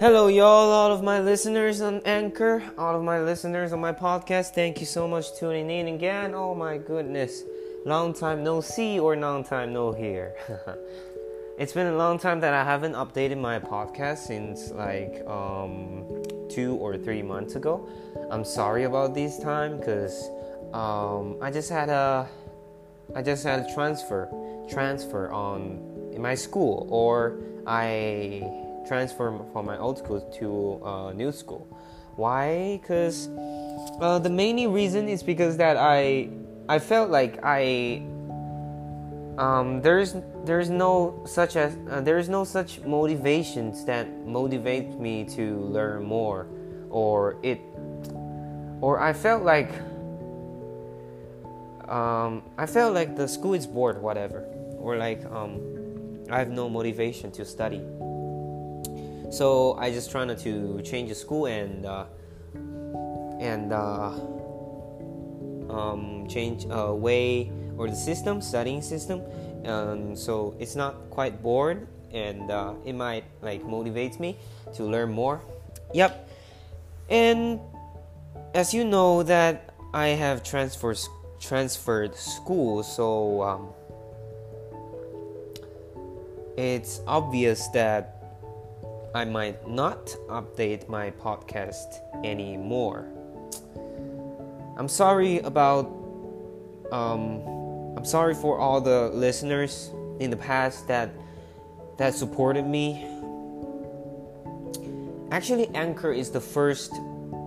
Hello, y'all, all of my listeners on Anchor, all of my listeners on my podcast. Thank you so much tuning in again. Oh my goodness, long time no see or long time no hear. it's been a long time that I haven't updated my podcast since like um, two or three months ago. I'm sorry about this time because um, I just had a I just had a transfer transfer on in my school or I transfer from my old school to uh, new school. Why? Because uh, the main reason is because that I I felt like I um, there's there's no such as uh, there's no such motivations that motivate me to learn more or it or I felt like um, I felt like the school is bored whatever or like um, I have no motivation to study so I just trying to change the school and uh, and uh, um, change a way or the system, studying system. Um, so it's not quite bored, and uh, it might like motivates me to learn more. Yep. And as you know that I have transferred transferred school, so um, it's obvious that I might not update my podcast anymore. I'm sorry about um, I'm sorry for all the listeners in the past that that supported me. Actually, Anchor is the first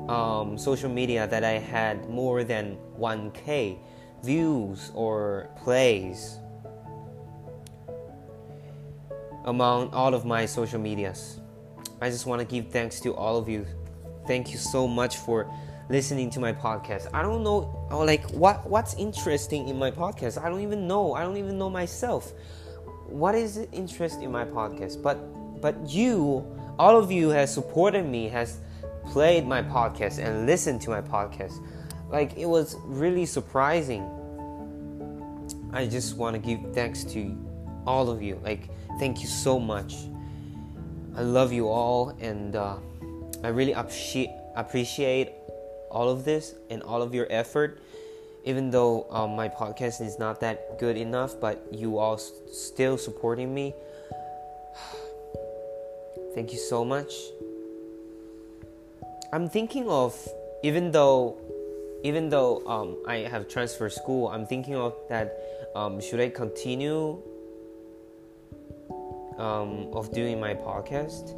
um, social media that I had more than 1k views or plays among all of my social medias. I just want to give thanks to all of you. Thank you so much for listening to my podcast. I don't know like what what's interesting in my podcast. I don't even know. I don't even know myself. What is interest in my podcast? But but you, all of you has supported me, has played my podcast and listened to my podcast. Like it was really surprising. I just want to give thanks to all of you. Like thank you so much. I love you all, and uh, I really appreciate appreciate all of this and all of your effort. Even though um, my podcast is not that good enough, but you all still supporting me. Thank you so much. I'm thinking of even though even though um, I have transferred school, I'm thinking of that um, should I continue um, of doing my podcast.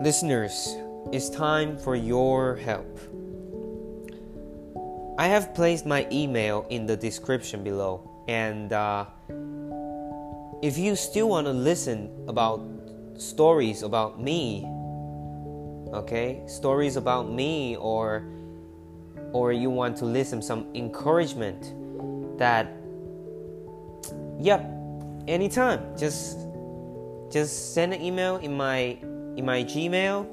Listeners, it's time for your help. I have placed my email in the description below, and uh, if you still want to listen about stories about me, okay, stories about me or or you want to listen some encouragement that yep anytime. Just just send an email in my in my gmail.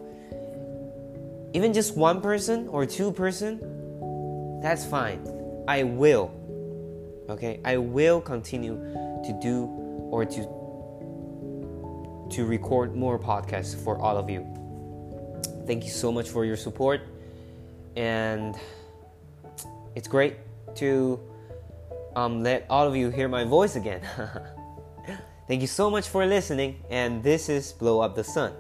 Even just one person or two person that's fine. I will okay? I will continue to do or to to record more podcasts for all of you. Thank you so much for your support and it's great to um, let all of you hear my voice again. Thank you so much for listening, and this is Blow Up the Sun.